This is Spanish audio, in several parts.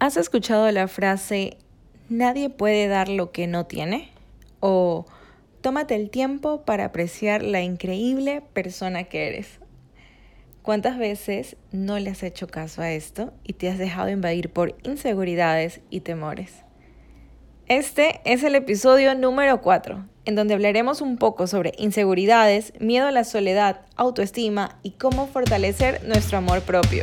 ¿Has escuchado la frase nadie puede dar lo que no tiene? O tómate el tiempo para apreciar la increíble persona que eres. ¿Cuántas veces no le has hecho caso a esto y te has dejado invadir por inseguridades y temores? Este es el episodio número 4, en donde hablaremos un poco sobre inseguridades, miedo a la soledad, autoestima y cómo fortalecer nuestro amor propio.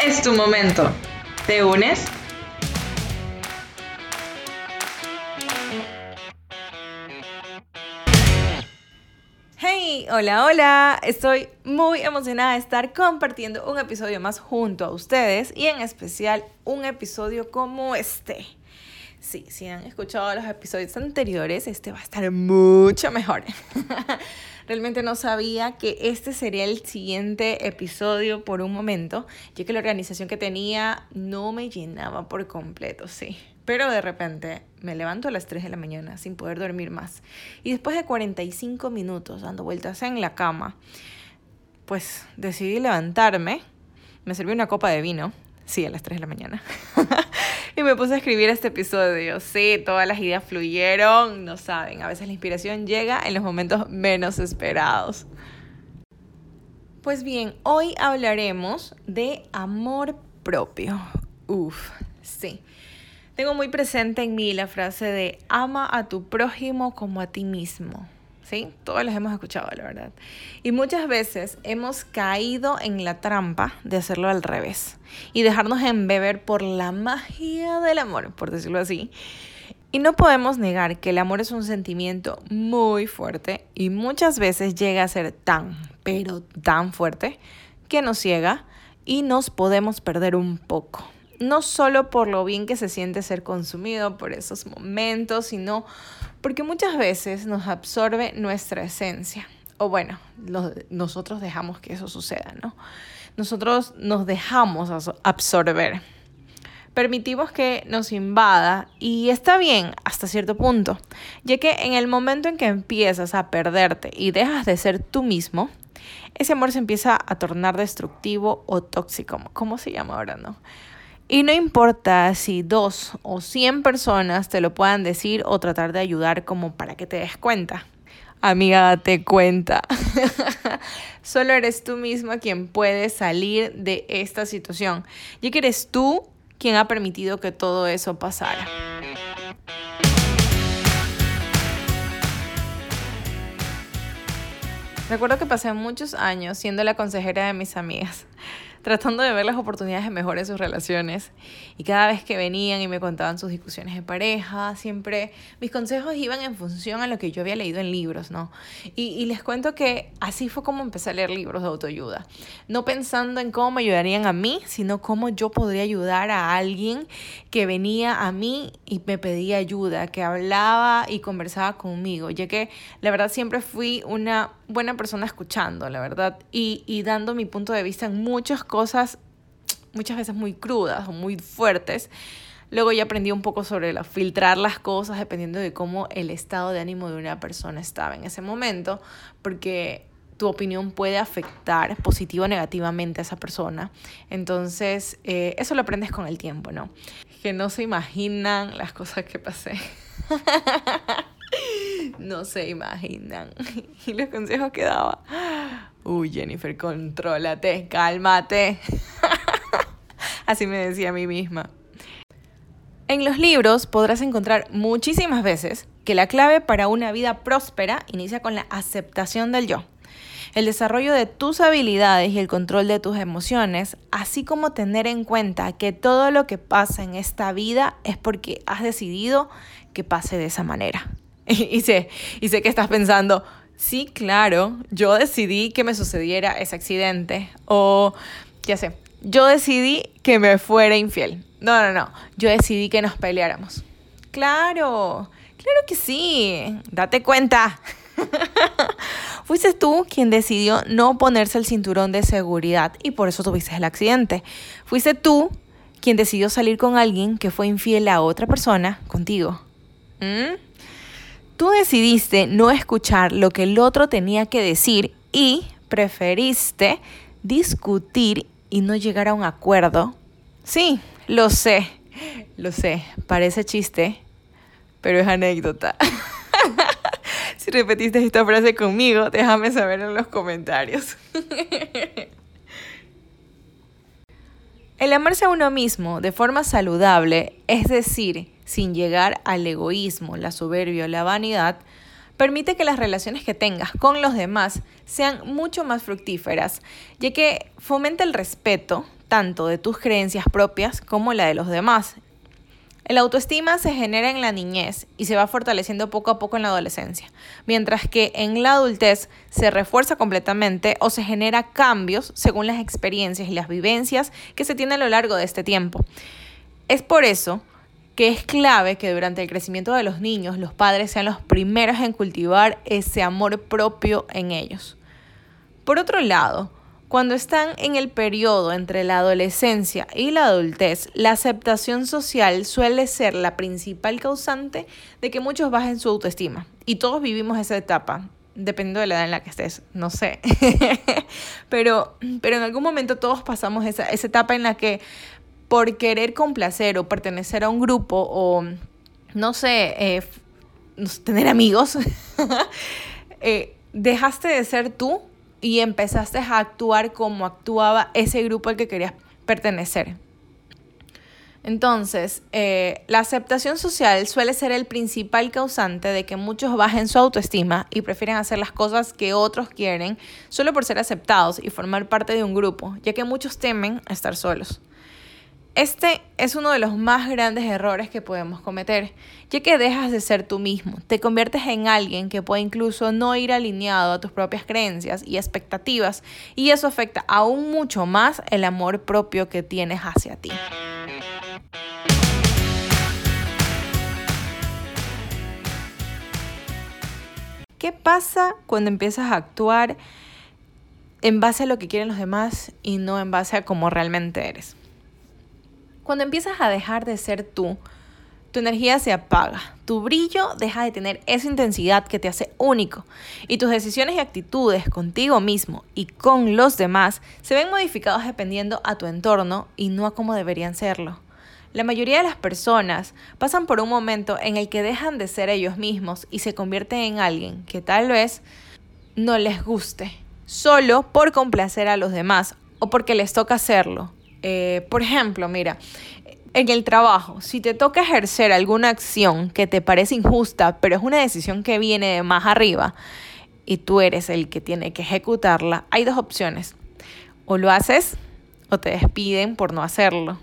es tu momento. ¿Te unes? Hey, hola, hola. Estoy muy emocionada de estar compartiendo un episodio más junto a ustedes y en especial un episodio como este. Sí, si han escuchado los episodios anteriores, este va a estar mucho mejor. Realmente no sabía que este sería el siguiente episodio por un momento, ya que la organización que tenía no me llenaba por completo, sí. Pero de repente me levanto a las 3 de la mañana sin poder dormir más. Y después de 45 minutos dando vueltas en la cama, pues decidí levantarme. Me serví una copa de vino, sí, a las 3 de la mañana. y me puse a escribir este episodio. Sí, todas las ideas fluyeron, no saben, a veces la inspiración llega en los momentos menos esperados. Pues bien, hoy hablaremos de amor propio. Uf, sí. Tengo muy presente en mí la frase de ama a tu prójimo como a ti mismo. ¿Sí? Todos los hemos escuchado, la verdad. Y muchas veces hemos caído en la trampa de hacerlo al revés y dejarnos embeber por la magia del amor, por decirlo así. Y no podemos negar que el amor es un sentimiento muy fuerte y muchas veces llega a ser tan, pero tan fuerte que nos ciega y nos podemos perder un poco no solo por lo bien que se siente ser consumido por esos momentos, sino porque muchas veces nos absorbe nuestra esencia. O bueno, nosotros dejamos que eso suceda, ¿no? Nosotros nos dejamos absorber. Permitimos que nos invada y está bien hasta cierto punto, ya que en el momento en que empiezas a perderte y dejas de ser tú mismo, ese amor se empieza a tornar destructivo o tóxico, ¿cómo se llama ahora, no? Y no importa si dos o cien personas te lo puedan decir o tratar de ayudar como para que te des cuenta. Amiga, date cuenta. Solo eres tú misma quien puede salir de esta situación, ya que eres tú quien ha permitido que todo eso pasara. Recuerdo que pasé muchos años siendo la consejera de mis amigas tratando de ver las oportunidades de mejora en sus relaciones. Y cada vez que venían y me contaban sus discusiones de pareja, siempre mis consejos iban en función a lo que yo había leído en libros, ¿no? Y, y les cuento que así fue como empecé a leer libros de autoayuda. No pensando en cómo me ayudarían a mí, sino cómo yo podría ayudar a alguien que venía a mí y me pedía ayuda, que hablaba y conversaba conmigo, ya que la verdad siempre fui una buena persona escuchando, la verdad, y, y dando mi punto de vista en muchas cosas, muchas veces muy crudas o muy fuertes. Luego ya aprendí un poco sobre la, filtrar las cosas dependiendo de cómo el estado de ánimo de una persona estaba en ese momento, porque tu opinión puede afectar positivo o negativamente a esa persona. Entonces, eh, eso lo aprendes con el tiempo, ¿no? Que no se imaginan las cosas que pasé. no se imaginan. Y los consejos que daba. Uy, Jennifer, contrólate, cálmate. Así me decía a mí misma. En los libros podrás encontrar muchísimas veces que la clave para una vida próspera inicia con la aceptación del yo. El desarrollo de tus habilidades y el control de tus emociones, así como tener en cuenta que todo lo que pasa en esta vida es porque has decidido que pase de esa manera. Y sé, y sé que estás pensando, Sí, claro, yo decidí que me sucediera ese accidente o, ya sé, yo decidí que me fuera infiel. No, no, no, yo decidí que nos peleáramos. Claro, claro que sí, date cuenta. Fuiste tú quien decidió no ponerse el cinturón de seguridad y por eso tuviste el accidente. Fuiste tú quien decidió salir con alguien que fue infiel a otra persona contigo. ¿Mm? Tú decidiste no escuchar lo que el otro tenía que decir y preferiste discutir y no llegar a un acuerdo. Sí, lo sé, lo sé, parece chiste, pero es anécdota. si repetiste esta frase conmigo, déjame saber en los comentarios. El amarse a uno mismo de forma saludable, es decir, sin llegar al egoísmo, la soberbia o la vanidad, permite que las relaciones que tengas con los demás sean mucho más fructíferas, ya que fomenta el respeto tanto de tus creencias propias como la de los demás. El autoestima se genera en la niñez y se va fortaleciendo poco a poco en la adolescencia, mientras que en la adultez se refuerza completamente o se genera cambios según las experiencias y las vivencias que se tienen a lo largo de este tiempo. Es por eso que es clave que durante el crecimiento de los niños los padres sean los primeros en cultivar ese amor propio en ellos. Por otro lado, cuando están en el periodo entre la adolescencia y la adultez, la aceptación social suele ser la principal causante de que muchos bajen su autoestima. Y todos vivimos esa etapa, dependiendo de la edad en la que estés, no sé. pero, pero en algún momento todos pasamos esa, esa etapa en la que por querer complacer o pertenecer a un grupo o, no sé, eh, tener amigos, eh, dejaste de ser tú y empezaste a actuar como actuaba ese grupo al que querías pertenecer. Entonces, eh, la aceptación social suele ser el principal causante de que muchos bajen su autoestima y prefieren hacer las cosas que otros quieren solo por ser aceptados y formar parte de un grupo, ya que muchos temen estar solos. Este es uno de los más grandes errores que podemos cometer, ya que dejas de ser tú mismo, te conviertes en alguien que puede incluso no ir alineado a tus propias creencias y expectativas, y eso afecta aún mucho más el amor propio que tienes hacia ti. ¿Qué pasa cuando empiezas a actuar en base a lo que quieren los demás y no en base a cómo realmente eres? Cuando empiezas a dejar de ser tú, tu energía se apaga, tu brillo deja de tener esa intensidad que te hace único. Y tus decisiones y actitudes contigo mismo y con los demás se ven modificados dependiendo a tu entorno y no a cómo deberían serlo. La mayoría de las personas pasan por un momento en el que dejan de ser ellos mismos y se convierten en alguien que tal vez no les guste, solo por complacer a los demás o porque les toca hacerlo eh, por ejemplo, mira, en el trabajo, si te toca ejercer alguna acción que te parece injusta, pero es una decisión que viene de más arriba y tú eres el que tiene que ejecutarla, hay dos opciones. O lo haces o te despiden por no hacerlo.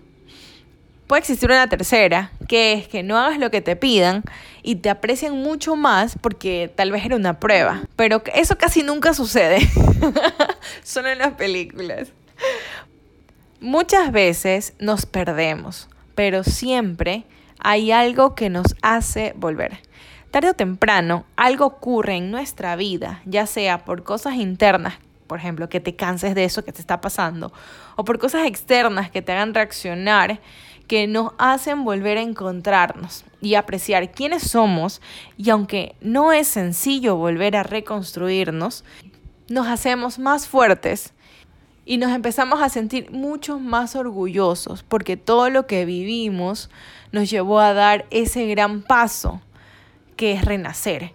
Puede existir una tercera, que es que no hagas lo que te pidan y te aprecian mucho más porque tal vez era una prueba. Pero eso casi nunca sucede. Solo en las películas. Muchas veces nos perdemos, pero siempre hay algo que nos hace volver. Tarde o temprano, algo ocurre en nuestra vida, ya sea por cosas internas, por ejemplo, que te canses de eso que te está pasando, o por cosas externas que te hagan reaccionar, que nos hacen volver a encontrarnos y apreciar quiénes somos, y aunque no es sencillo volver a reconstruirnos, nos hacemos más fuertes y nos empezamos a sentir mucho más orgullosos porque todo lo que vivimos nos llevó a dar ese gran paso que es renacer.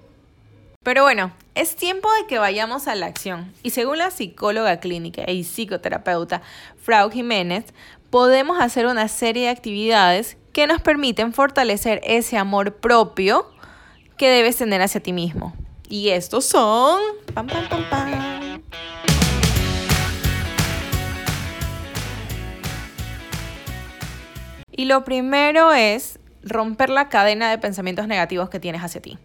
Pero bueno, es tiempo de que vayamos a la acción y según la psicóloga clínica y psicoterapeuta Frau Jiménez, podemos hacer una serie de actividades que nos permiten fortalecer ese amor propio que debes tener hacia ti mismo. Y estos son... Pam, pam, pam, pam. Y lo primero es romper la cadena de pensamientos negativos que tienes hacia ti.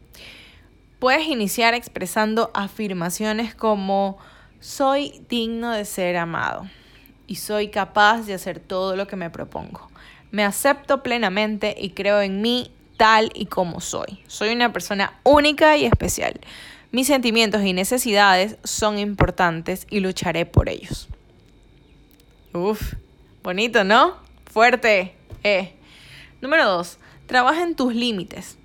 Puedes iniciar expresando afirmaciones como soy digno de ser amado y soy capaz de hacer todo lo que me propongo. Me acepto plenamente y creo en mí tal y como soy. Soy una persona única y especial. Mis sentimientos y necesidades son importantes y lucharé por ellos. Uf, bonito, ¿no? Fuerte. Eh. Número dos, trabaja en tus límites.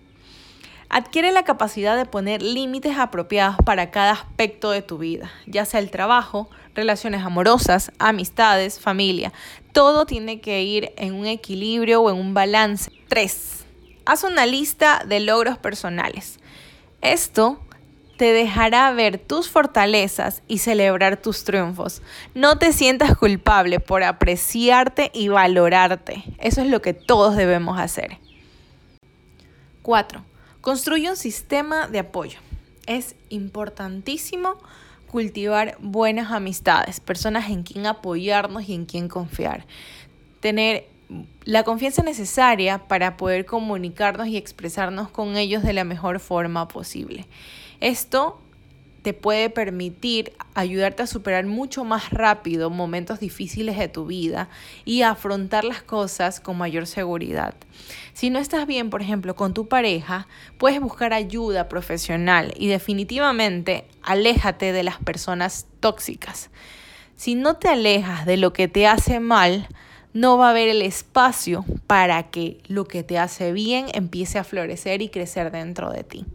Adquiere la capacidad de poner límites apropiados para cada aspecto de tu vida, ya sea el trabajo, relaciones amorosas, amistades, familia. Todo tiene que ir en un equilibrio o en un balance. 3. Haz una lista de logros personales. Esto te dejará ver tus fortalezas y celebrar tus triunfos. No te sientas culpable por apreciarte y valorarte. Eso es lo que todos debemos hacer. 4. Construye un sistema de apoyo. Es importantísimo cultivar buenas amistades, personas en quien apoyarnos y en quien confiar. Tener la confianza necesaria para poder comunicarnos y expresarnos con ellos de la mejor forma posible. Esto te puede permitir ayudarte a superar mucho más rápido momentos difíciles de tu vida y afrontar las cosas con mayor seguridad. Si no estás bien, por ejemplo, con tu pareja, puedes buscar ayuda profesional y definitivamente aléjate de las personas tóxicas. Si no te alejas de lo que te hace mal, no va a haber el espacio para que lo que te hace bien empiece a florecer y crecer dentro de ti.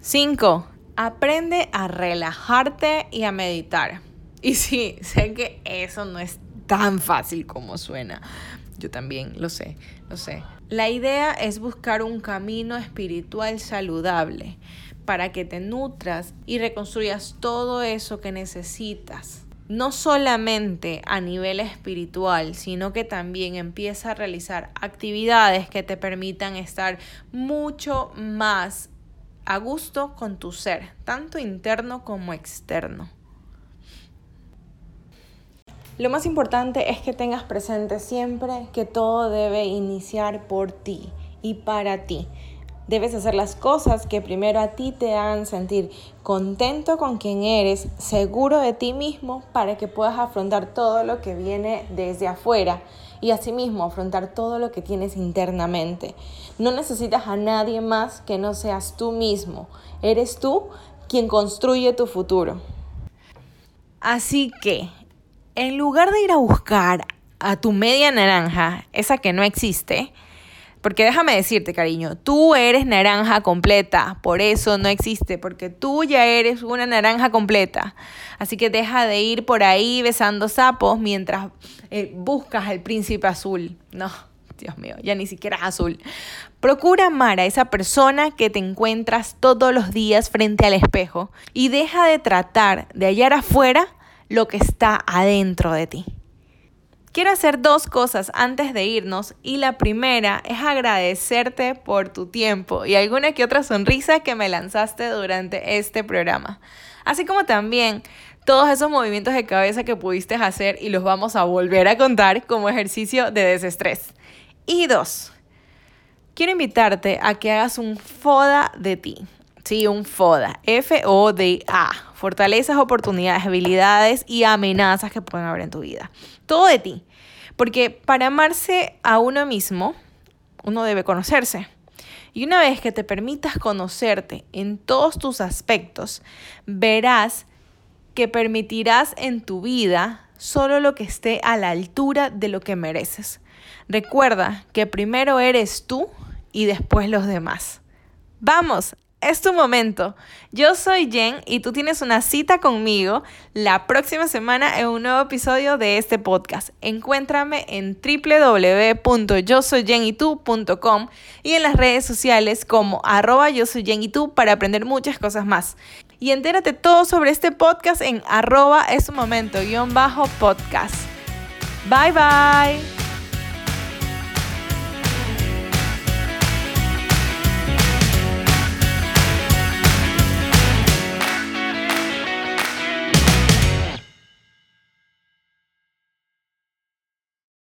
5. Aprende a relajarte y a meditar. Y sí, sé que eso no es tan fácil como suena. Yo también lo sé, lo sé. La idea es buscar un camino espiritual saludable para que te nutras y reconstruyas todo eso que necesitas. No solamente a nivel espiritual, sino que también empieza a realizar actividades que te permitan estar mucho más a gusto con tu ser, tanto interno como externo. Lo más importante es que tengas presente siempre que todo debe iniciar por ti y para ti. Debes hacer las cosas que primero a ti te hagan sentir contento con quien eres, seguro de ti mismo, para que puedas afrontar todo lo que viene desde afuera y asimismo afrontar todo lo que tienes internamente. No necesitas a nadie más que no seas tú mismo. Eres tú quien construye tu futuro. Así que, en lugar de ir a buscar a tu media naranja, esa que no existe, porque déjame decirte, cariño, tú eres naranja completa, por eso no existe, porque tú ya eres una naranja completa. Así que deja de ir por ahí besando sapos mientras eh, buscas al príncipe azul. No, Dios mío, ya ni siquiera es azul. Procura amar a esa persona que te encuentras todos los días frente al espejo y deja de tratar de hallar afuera lo que está adentro de ti. Quiero hacer dos cosas antes de irnos y la primera es agradecerte por tu tiempo y alguna que otra sonrisa que me lanzaste durante este programa. Así como también todos esos movimientos de cabeza que pudiste hacer y los vamos a volver a contar como ejercicio de desestrés. Y dos, quiero invitarte a que hagas un FODA de ti. Sí, un FODA. F-O-D-A. Fortalezas, oportunidades, habilidades y amenazas que pueden haber en tu vida. Todo de ti. Porque para amarse a uno mismo, uno debe conocerse. Y una vez que te permitas conocerte en todos tus aspectos, verás que permitirás en tu vida solo lo que esté a la altura de lo que mereces. Recuerda que primero eres tú y después los demás. Vamos, es tu momento. Yo soy Jen y tú tienes una cita conmigo la próxima semana en un nuevo episodio de este podcast. Encuéntrame en www.yosoyjenitú.com y en las redes sociales como arroba yo soy Jen y tú para aprender muchas cosas más. Y entérate todo sobre este podcast en arroba es un momento guion bajo podcast. Bye bye.